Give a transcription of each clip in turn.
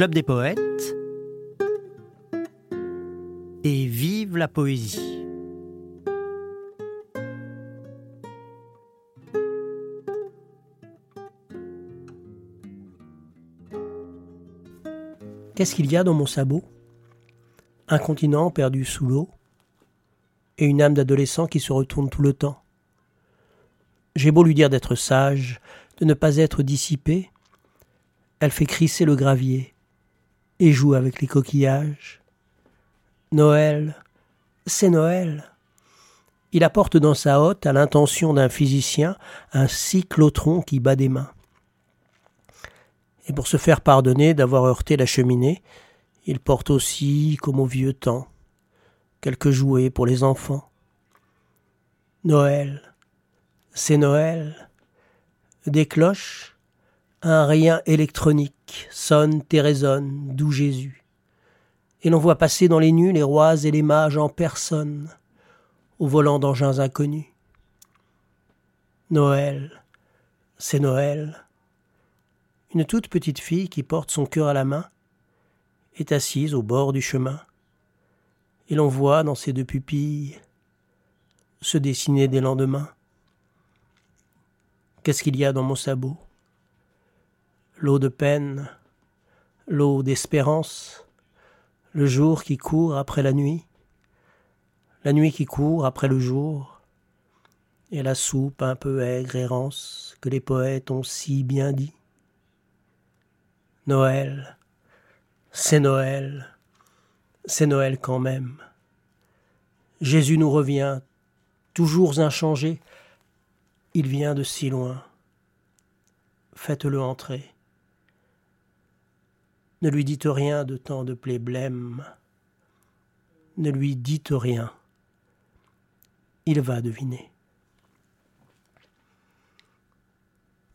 Club des poètes et vive la poésie. Qu'est-ce qu'il y a dans mon sabot? Un continent perdu sous l'eau et une âme d'adolescent qui se retourne tout le temps. J'ai beau lui dire d'être sage, de ne pas être dissipé, elle fait crisser le gravier et joue avec les coquillages. Noël, c'est Noël. Il apporte dans sa hotte, à l'intention d'un physicien, un cyclotron qui bat des mains. Et pour se faire pardonner d'avoir heurté la cheminée, il porte aussi, comme au vieux temps, quelques jouets pour les enfants. Noël, c'est Noël. Des cloches, un rien électronique sonne et résonne, d'où Jésus. Et l'on voit passer dans les nues les rois et les mages en personne, au volant d'engins inconnus. Noël, c'est Noël. Une toute petite fille qui porte son cœur à la main est assise au bord du chemin, et l'on voit dans ses deux pupilles se dessiner des lendemains. Qu'est-ce qu'il y a dans mon sabot? L'eau de peine, l'eau d'espérance, le jour qui court après la nuit, la nuit qui court après le jour, et la soupe un peu aigre et rance que les poètes ont si bien dit. Noël, c'est Noël, c'est Noël quand même. Jésus nous revient, toujours inchangé, il vient de si loin. Faites-le entrer. Ne lui dites rien de tant de plaies blêmes. Ne lui dites rien. Il va deviner.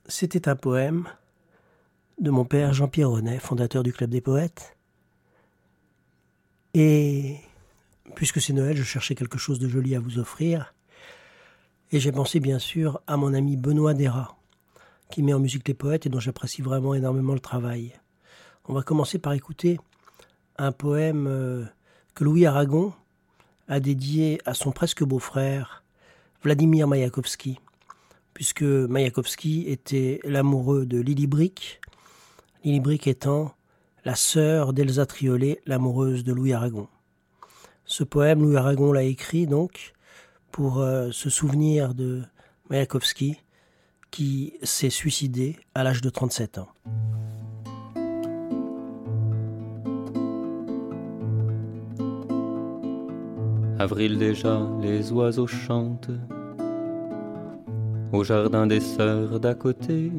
C'était un poème de mon père Jean-Pierre Renet, fondateur du Club des Poètes. Et puisque c'est Noël, je cherchais quelque chose de joli à vous offrir. Et j'ai pensé bien sûr à mon ami Benoît Dera, qui met en musique les poètes et dont j'apprécie vraiment énormément le travail. On va commencer par écouter un poème euh, que Louis Aragon a dédié à son presque beau-frère, Vladimir Mayakovsky, puisque Mayakovsky était l'amoureux de Lily Brick, Lily Brick étant la sœur d'Elsa Triolet, l'amoureuse de Louis Aragon. Ce poème, Louis Aragon l'a écrit donc pour euh, se souvenir de Mayakovsky qui s'est suicidé à l'âge de 37 ans. Avril déjà, les oiseaux chantent au jardin des sœurs d'à côté.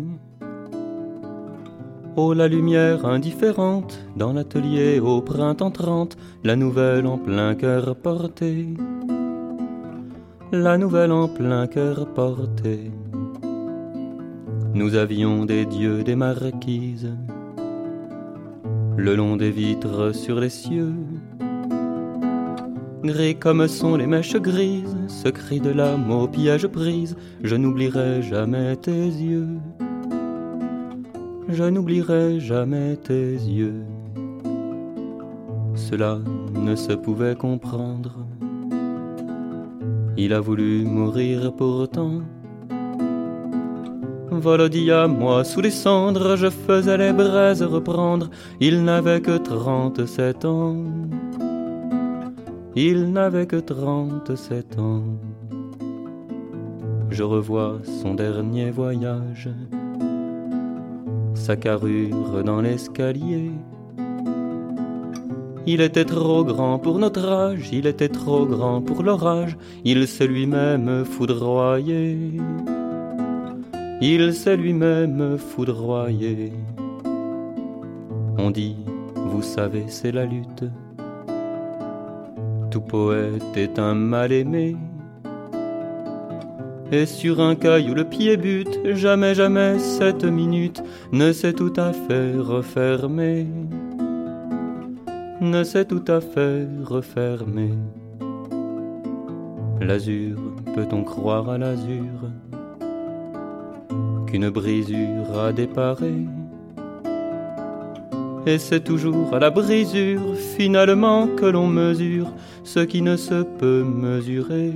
Oh la lumière indifférente dans l'atelier au printemps trente, la nouvelle en plein cœur portée la nouvelle en plein cœur portée. Nous avions des dieux, des marquises, le long des vitres sur les cieux. Comme sont les mèches grises, ce cri de l'âme au piège prise, je n'oublierai jamais tes yeux. Je n'oublierai jamais tes yeux. Cela ne se pouvait comprendre il a voulu mourir pourtant. Volodia, moi, sous les cendres, je faisais les braises reprendre. Il n'avait que trente-sept ans. Il n'avait que trente-sept ans. Je revois son dernier voyage, sa carrure dans l'escalier il était trop grand pour notre âge, il était trop grand pour l'orage, il s'est lui-même foudroyé. Il s'est lui-même foudroyé. On dit, vous savez, c'est la lutte. Tout poète est un mal-aimé. Et sur un caillou le pied bute, jamais, jamais cette minute ne s'est tout à fait refermée ne s'est tout à fait refermé. L'azur, peut-on croire à l'azur Qu'une brisure a déparé? Et c'est toujours à la brisure, finalement, que l'on mesure ce qui ne se peut mesurer.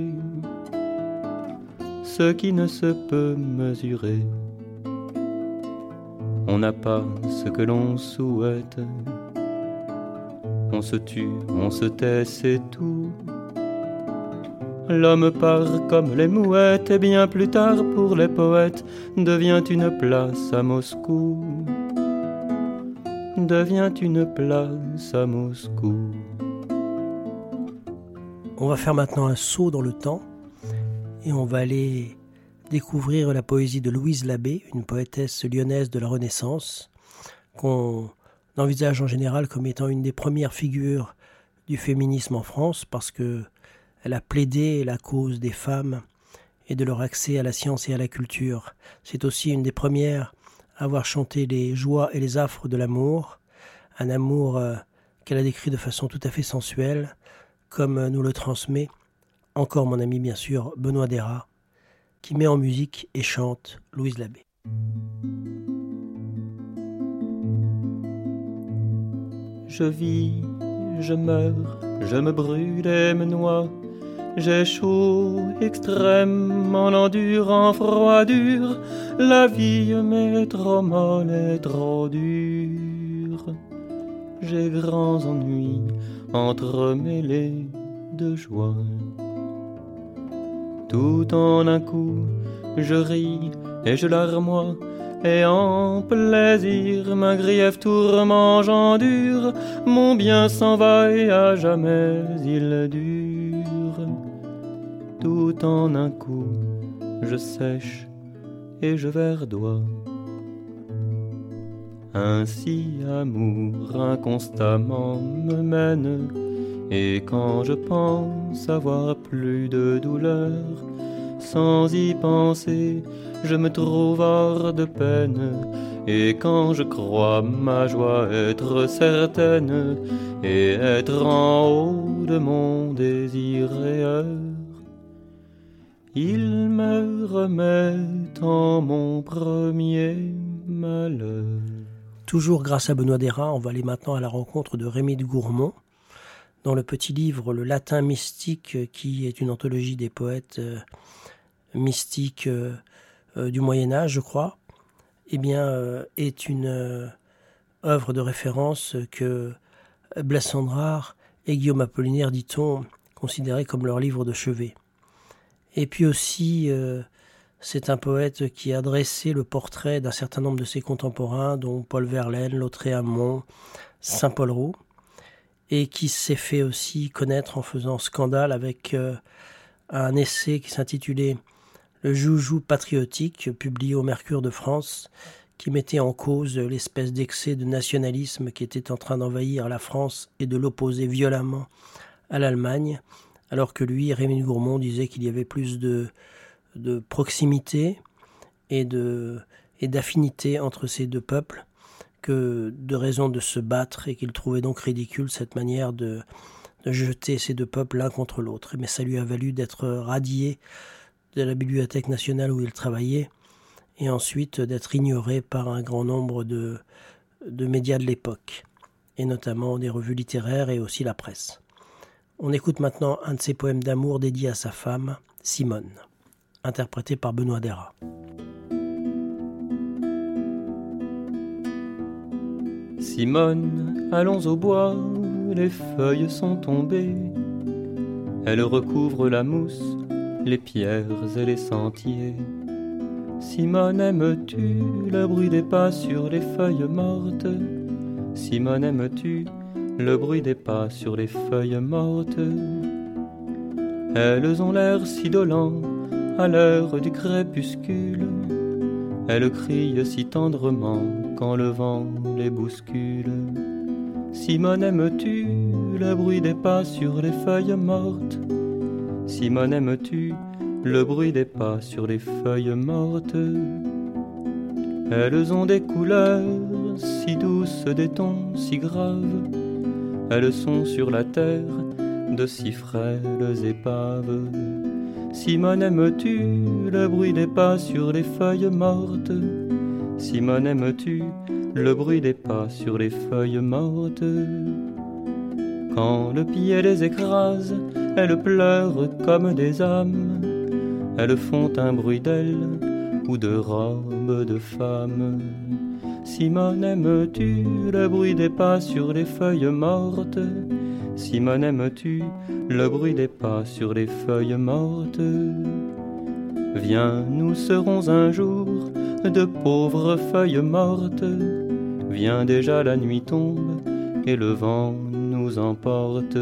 Ce qui ne se peut mesurer. On n'a pas ce que l'on souhaite. On se tue, on se tait, c'est tout. L'homme part comme les mouettes, et bien plus tard pour les poètes devient une place à Moscou. Devient une place à Moscou. On va faire maintenant un saut dans le temps et on va aller découvrir la poésie de Louise Labbé, une poétesse lyonnaise de la Renaissance, qu'on envisage en général comme étant une des premières figures du féminisme en France, parce que elle a plaidé la cause des femmes et de leur accès à la science et à la culture. C'est aussi une des premières à avoir chanté les joies et les affres de l'amour, un amour euh, qu'elle a décrit de façon tout à fait sensuelle, comme nous le transmet encore mon ami bien sûr Benoît Dera qui met en musique et chante Louise Labbé. Je vis, je meurs, je me brûle et me noie. J'ai chaud extrême, en endurant froid dur. La vie m'est trop molle et trop dure. J'ai grands ennuis entremêlés de joie. Tout en un coup, je ris et je larmoie, et en plaisir, ma grief tourment j'endure, mon bien s'en va et à jamais il dure. Tout en un coup, je sèche et je verdois. Ainsi amour inconstamment me mène et quand je pense avoir plus de douleur, sans y penser, je me trouve hors de peine. Et quand je crois ma joie être certaine, et être en haut de mon désir rêveur, il me remet en mon premier malheur. Toujours grâce à Benoît Dera, on va aller maintenant à la rencontre de Rémy de Gourmont dans le petit livre Le Latin mystique, euh, qui est une anthologie des poètes euh, mystiques euh, du Moyen Âge, je crois, eh bien, est une œuvre de référence que Blaise et Guillaume Apollinaire, dit-on, considéraient comme leur livre de chevet. Et puis aussi, c'est un poète qui a dressé le portrait d'un certain nombre de ses contemporains, dont Paul Verlaine, Lautréamont, Saint-Paul Roux et qui s'est fait aussi connaître en faisant scandale avec euh, un essai qui s'intitulait Le joujou patriotique, publié au Mercure de France, qui mettait en cause l'espèce d'excès de nationalisme qui était en train d'envahir la France et de l'opposer violemment à l'Allemagne, alors que lui, Rémy Gourmont, disait qu'il y avait plus de, de proximité et d'affinité entre ces deux peuples que de raison de se battre et qu'il trouvait donc ridicule cette manière de, jeter ces deux peuples l'un contre l'autre. Mais ça lui a valu d'être radié de la Bibliothèque nationale où il travaillait et ensuite d'être ignoré par un grand nombre de, de médias de l'époque, et notamment des revues littéraires et aussi la presse. On écoute maintenant un de ses poèmes d'amour dédié à sa femme, Simone, interprété par Benoît Dera. Simone, allons au bois, les feuilles sont tombées. Elles recouvrent la mousse, les pierres et les sentiers. Simone, aimes-tu le bruit des pas sur les feuilles mortes? Simone, aimes-tu le bruit des pas sur les feuilles mortes? Elles ont l'air si dolents à l'heure du crépuscule. Elles crient si tendrement quand le vent les bouscule. Simone, aimes-tu le bruit des pas sur les feuilles mortes? Simone, aimes-tu le bruit des pas sur les feuilles mortes? Elles ont des couleurs si douces, des tons si graves. Elles sont sur la terre de si frêles épaves. Simone, aimes-tu le bruit des pas sur les feuilles mortes? Simone, aimes-tu le bruit des pas sur les feuilles mortes? Quand le pied les écrase, elles pleurent comme des âmes. Elles font un bruit d'ailes ou de robes de femmes. Simone, aimes-tu le bruit des pas sur les feuilles mortes? Simone, aimes-tu le bruit des pas sur les feuilles mortes? Viens, nous serons un jour de pauvres feuilles mortes. Viens déjà la nuit tombe et le vent nous emporte.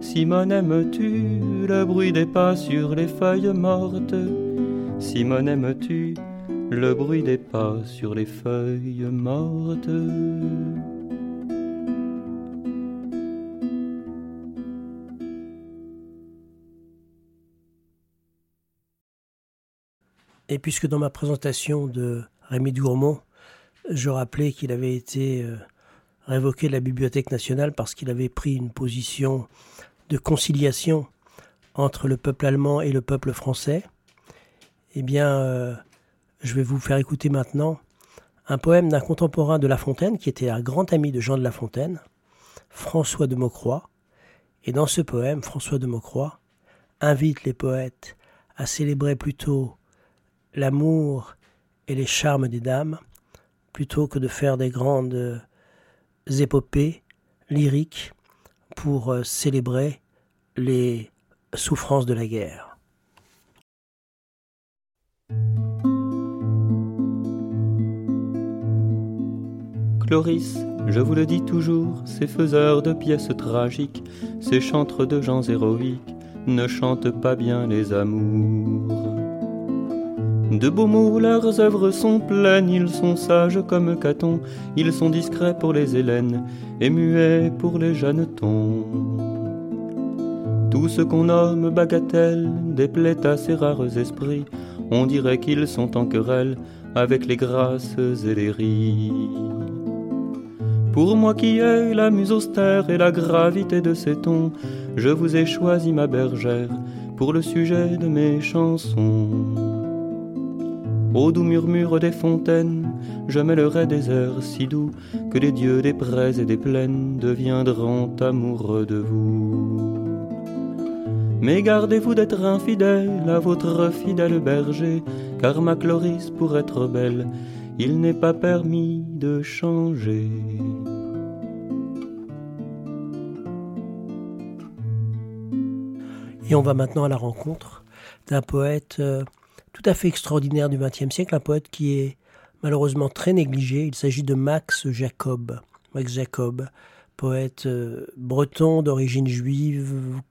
Simone, aimes-tu le bruit des pas sur les feuilles mortes? Simone, aimes-tu le bruit des pas sur les feuilles mortes? Et puisque dans ma présentation de Rémi Gourmand, je rappelais qu'il avait été euh, révoqué de la Bibliothèque nationale parce qu'il avait pris une position de conciliation entre le peuple allemand et le peuple français, eh bien, euh, je vais vous faire écouter maintenant un poème d'un contemporain de La Fontaine, qui était un grand ami de Jean de La Fontaine, François de Maucroix. Et dans ce poème, François de Maucroix invite les poètes à célébrer plutôt l'amour et les charmes des dames, plutôt que de faire des grandes épopées lyriques pour euh, célébrer les souffrances de la guerre. Cloris, je vous le dis toujours, ces faiseurs de pièces tragiques, ces chantres de gens héroïques, ne chantent pas bien les amours. De beaux mots, leurs œuvres sont pleines, ils sont sages comme Caton, ils sont discrets pour les Hélènes et muets pour les Jeannetons. Tout ce qu'on nomme bagatelle déplaît à ces rares esprits, on dirait qu'ils sont en querelle avec les grâces et les ris. Pour moi qui ai la muse austère et la gravité de ces tons, je vous ai choisi ma bergère pour le sujet de mes chansons. Au doux murmure des fontaines, je mêlerai des airs si doux que les dieux des prés et des plaines deviendront amoureux de vous. Mais gardez-vous d'être infidèle à votre fidèle berger, car ma Chloris, pour être belle, il n'est pas permis de changer. Et on va maintenant à la rencontre d'un poète euh, tout à fait extraordinaire du XXe siècle, un poète qui est malheureusement très négligé. Il s'agit de Max Jacob. Max Jacob, poète euh, breton d'origine juive,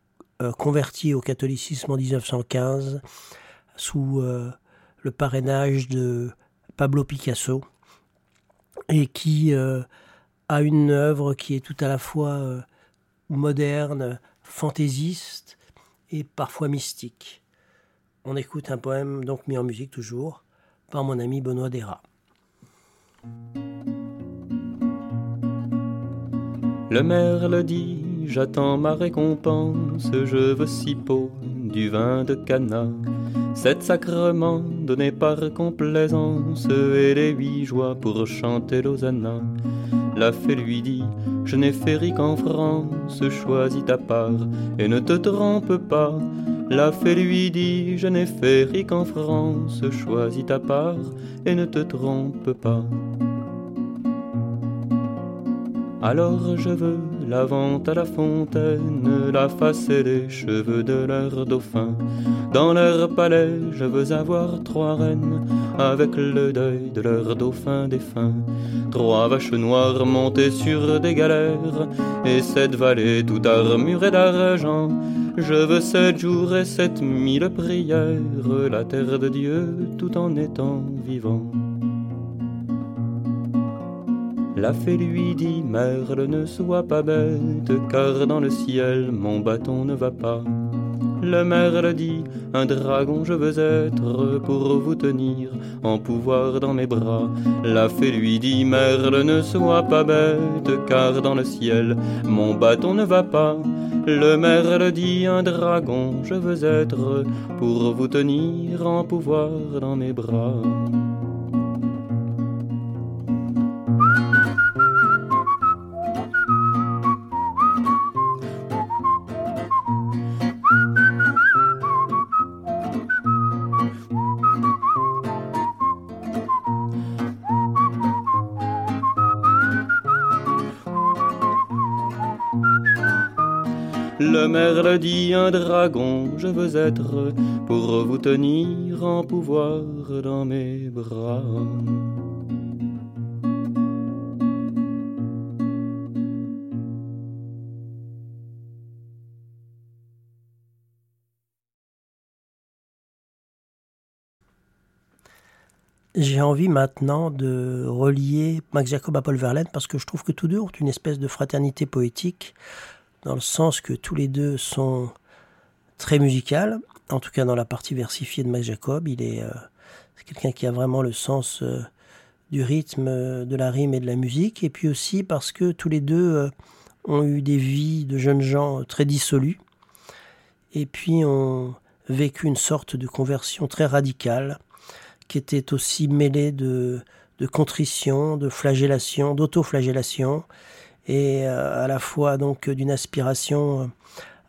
euh, converti au catholicisme en 1915 sous euh, le parrainage de Pablo Picasso et qui a une œuvre qui est tout à la fois moderne, fantaisiste et parfois mystique. On écoute un poème donc mis en musique toujours par mon ami Benoît Dera. Le maire dit, j'attends ma récompense, je veux six pots du vin de Cana, sept sacrements donnés par complaisance et les huit joies pour chanter l'Osanna. La fée lui dit, je n'ai fait qu'en France, choisis ta part et ne te trompe pas. La fée lui dit, je n'ai fait qu'en France, choisis ta part et ne te trompe pas. Alors je veux la vente à la fontaine, la face et les cheveux de leur dauphin. Dans leur palais, je veux avoir trois reines, avec le deuil de leur dauphin défunt. Trois vaches noires montées sur des galères, et sept vallées tout armurées d'argent. Je veux sept jours et sept mille prières, la terre de Dieu tout en étant vivant. La fée lui dit, Merle, ne sois pas bête, car dans le ciel mon bâton ne va pas. Le merle dit, un dragon je veux être pour vous tenir en pouvoir dans mes bras. La fée lui dit, Merle, ne sois pas bête, car dans le ciel mon bâton ne va pas. Le merle dit un dragon, je veux être pour vous tenir en pouvoir dans mes bras. Le merle dit un dragon, je veux être pour vous tenir en pouvoir dans mes bras. J'ai envie maintenant de relier Max Jacob à Paul Verlaine parce que je trouve que tous deux ont une espèce de fraternité poétique dans le sens que tous les deux sont très musicales, en tout cas dans la partie versifiée de Max Jacob. Il est, euh, quelqu'un qui a vraiment le sens euh, du rythme, euh, de la rime et de la musique. Et puis aussi parce que tous les deux ont eu des vies de jeunes gens très dissolues et puis ont vécu une sorte de conversion très radicale qui était aussi mêlé de, de contrition, de flagellation, d'autoflagellation, et euh, à la fois donc d'une aspiration euh,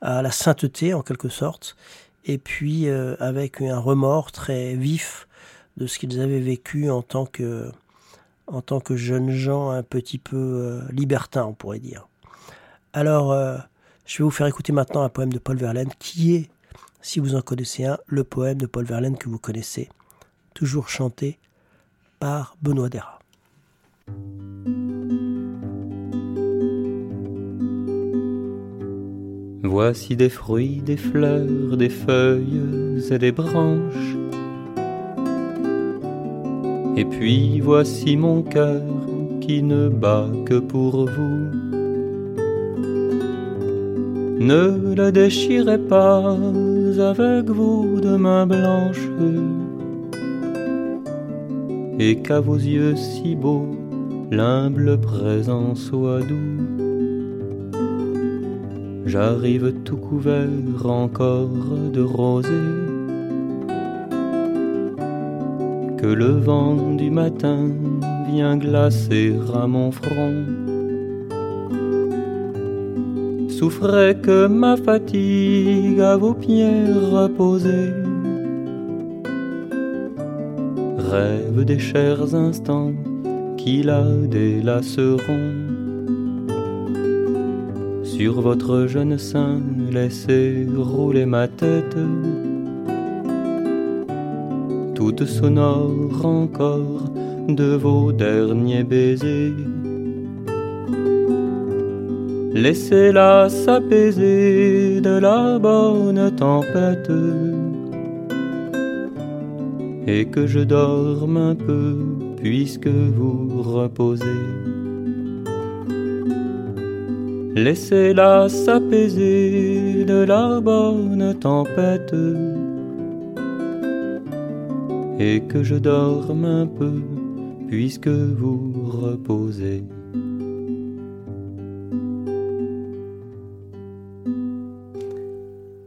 à la sainteté en quelque sorte, et puis euh, avec un remords très vif de ce qu'ils avaient vécu en tant que en tant que jeunes gens un petit peu libertins, on pourrait dire. Alors, je vais vous faire écouter maintenant un poème de Paul Verlaine qui est, si vous en connaissez un, le poème de Paul Verlaine que vous connaissez toujours chanté par Benoît Dera. Voici des fruits, des fleurs, des feuilles et des branches. Et puis voici mon cœur qui ne bat que pour vous. Ne le déchirez pas avec vous de main blanches et qu'à vos yeux si beaux l'humble présent soit doux. J'arrive tout couvert encore de rosée, que le vent du matin vient glacer à mon front. Souffrez que ma fatigue à vos pieds reposés rêve des chers instants qui la délaceront. Sur votre jeune sein, laissez rouler ma tête, toute sonore encore de vos derniers baisers. Laissez-la s'apaiser de la bonne tempête et que je dorme un peu puisque vous reposez. Laissez-la s'apaiser de la bonne tempête et que je dorme un peu puisque vous reposez.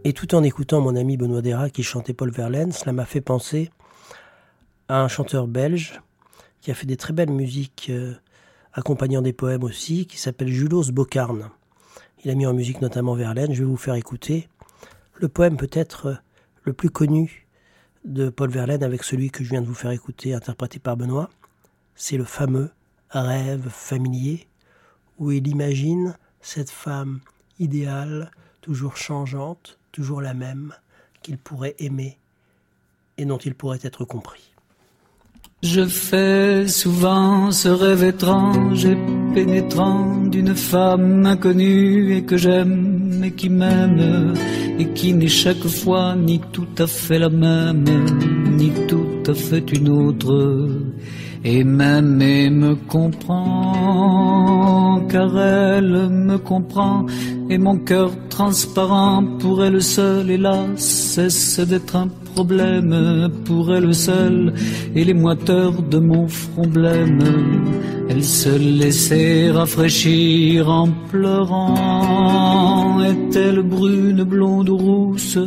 Et tout en écoutant mon ami Benoît Dera qui chantait Paul Verlaine, cela m'a fait penser un chanteur belge qui a fait des très belles musiques euh, accompagnant des poèmes aussi, qui s'appelle Julos Bocarne. Il a mis en musique notamment Verlaine. Je vais vous faire écouter le poème peut-être euh, le plus connu de Paul Verlaine avec celui que je viens de vous faire écouter, interprété par Benoît. C'est le fameux Rêve familier, où il imagine cette femme idéale, toujours changeante, toujours la même, qu'il pourrait aimer et dont il pourrait être compris. Je fais souvent ce rêve étrange et pénétrant d'une femme inconnue et que j'aime et qui m'aime et qui n'est chaque fois ni tout à fait la même, ni tout à fait une autre et même et me comprend car elle me comprend et mon cœur transparent pour elle seule hélas cesse d'être un problème pour elle seule et les moiteurs de mon front blême. Elle se laissait rafraîchir en pleurant. Est-elle brune, blonde ou rousse?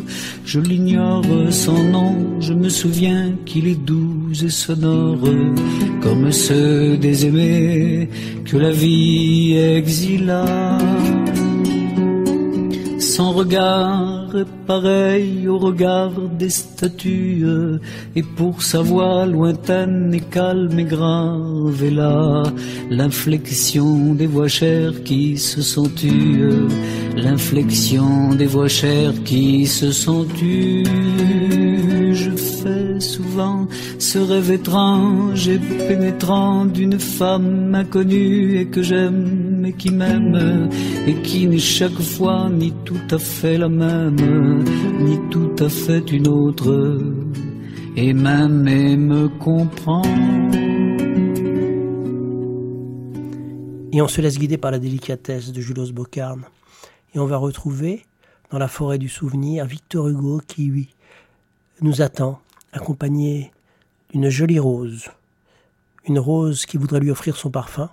Je l'ignore son nom. Je me souviens qu'il est doux et sonore comme ceux des aimés que la vie exila. Son regard pareil au regard des statues, et pour sa voix lointaine et calme et grave, et là l'inflexion des voix chères qui se sont tues. L'inflexion des voix chères qui se sont tues. Je fais souvent ce rêve étrange et pénétrant d'une femme inconnue et que j'aime et qui m'aime et qui n'est chaque fois ni tout à fait la même, ni tout à fait une autre, et même et me comprend. Et on se laisse guider par la délicatesse de Julos Bocarne. Et on va retrouver dans la forêt du souvenir Victor Hugo qui, lui, nous attend, accompagné d'une jolie rose. Une rose qui voudrait lui offrir son parfum.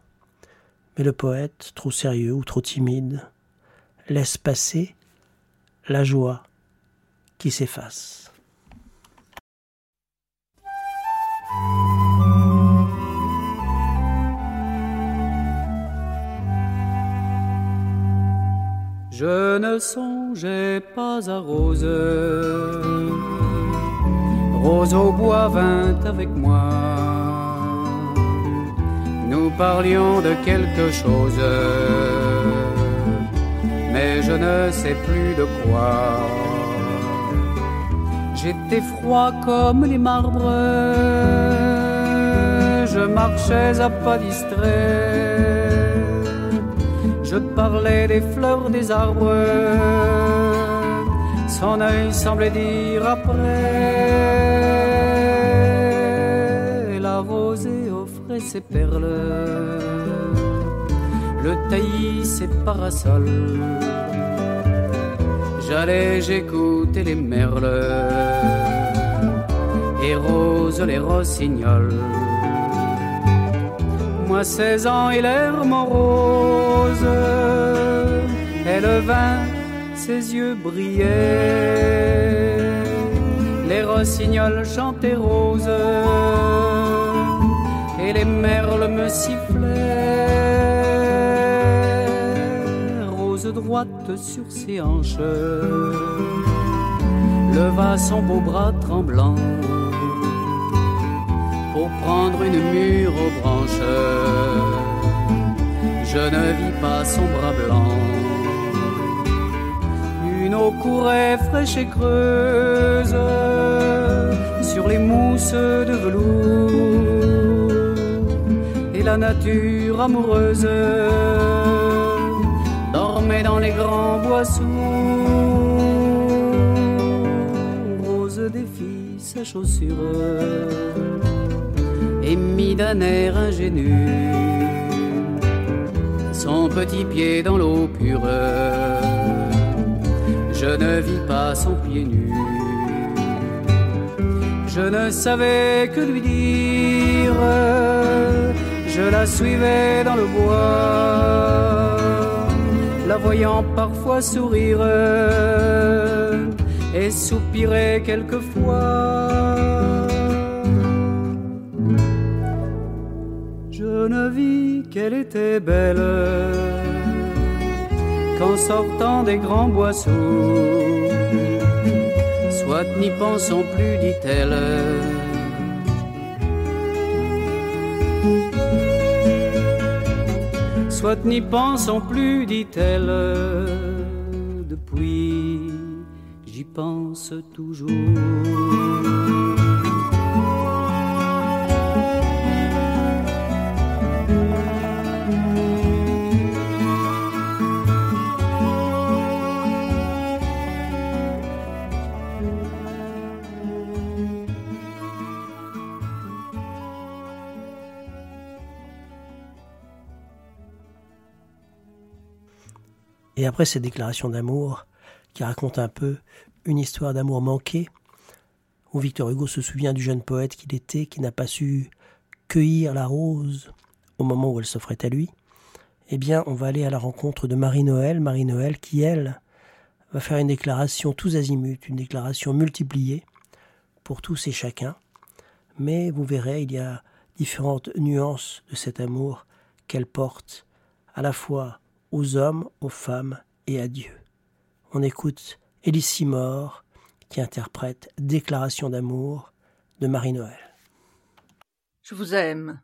Mais le poète, trop sérieux ou trop timide, laisse passer la joie qui s'efface. Je ne songeais pas à Rose. Rose au bois vint avec moi. Nous parlions de quelque chose, mais je ne sais plus de quoi. J'étais froid comme les marbres, je marchais à pas distrait je parlais des fleurs des arbres. Son œil semblait dire après. Ses perles. Le taillis ses parasols. J'allais, j'écoutais les merles. Et rose les rossignols moi seize ans et l'air morose. Elle vint, ses yeux brillaient, les rossignols chantaient rose, et les merles me sifflaient. Rose droite sur ses hanches, leva son beau bras tremblant pour prendre une mûre aux branches. Je ne vis pas son bras blanc. Une eau courait fraîche et creuse sur les mousses de velours. La nature amoureuse dormait dans les grands boissons. Rose défie sa chaussure et mit d'un air ingénu son petit pied dans l'eau pure. Je ne vis pas son pied nu. Je ne savais que lui dire. Je la suivais dans le bois, la voyant parfois sourire et soupirer quelquefois. ne vis qu'elle était belle qu'en sortant des grands boisseaux. Soit n'y pensons plus, dit-elle. Soit n'y pensons plus, dit-elle. Depuis, j'y pense toujours. Après ces déclarations d'amour, qui racontent un peu une histoire d'amour manqué, où Victor Hugo se souvient du jeune poète qu'il était, qui n'a pas su cueillir la rose au moment où elle s'offrait à lui, eh bien, on va aller à la rencontre de Marie-Noël, Marie-Noël qui, elle, va faire une déclaration tous azimuts, une déclaration multipliée pour tous et chacun. Mais vous verrez, il y a différentes nuances de cet amour qu'elle porte à la fois aux hommes, aux femmes et à Dieu. On écoute Simor qui interprète Déclaration d'amour de Marie-Noël. Je vous aime,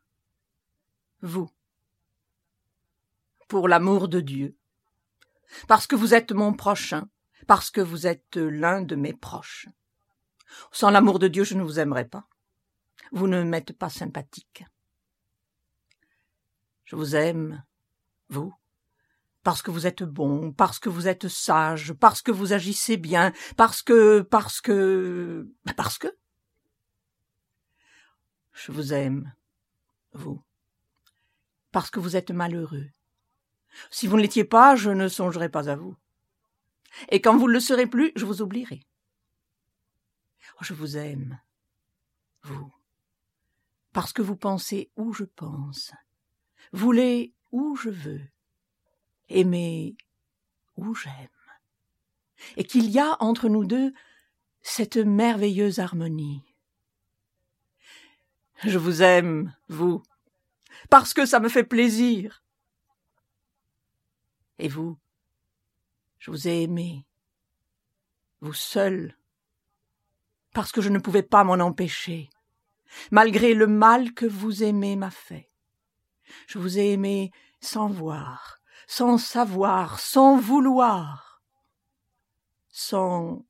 vous, pour l'amour de Dieu. parce que vous êtes mon prochain, parce que vous êtes l'un de mes proches. Sans l'amour de Dieu, je ne vous aimerais pas. Vous ne m'êtes pas sympathique. Je vous aime, vous, parce que vous êtes bon, parce que vous êtes sage, parce que vous agissez bien, parce que, parce que, bah, parce que. Je vous aime, vous, parce que vous êtes malheureux. Si vous ne l'étiez pas, je ne songerais pas à vous. Et quand vous ne le serez plus, je vous oublierai. Oh, je vous aime, vous, parce que vous pensez où je pense, voulez où je veux, aimez où j'aime, et qu'il y a entre nous deux cette merveilleuse harmonie. Je vous aime, vous, parce que ça me fait plaisir. Et vous, je vous ai aimé, vous seul, parce que je ne pouvais pas m'en empêcher, malgré le mal que vous aimez m'a fait. Je vous ai aimé sans voir, sans savoir, sans vouloir, sans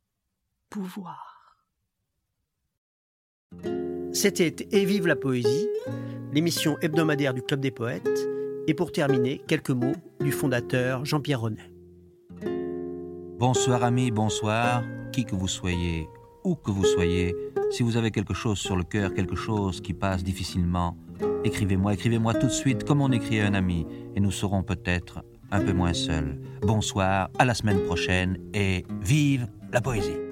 pouvoir. C'était Et vive la poésie, l'émission hebdomadaire du Club des poètes, et pour terminer, quelques mots du fondateur Jean-Pierre Renet. Bonsoir amis, bonsoir, qui que vous soyez, où que vous soyez, si vous avez quelque chose sur le cœur, quelque chose qui passe difficilement, écrivez-moi, écrivez-moi tout de suite comme on écrit à un ami, et nous serons peut-être un peu moins seuls. Bonsoir, à la semaine prochaine, et vive la poésie.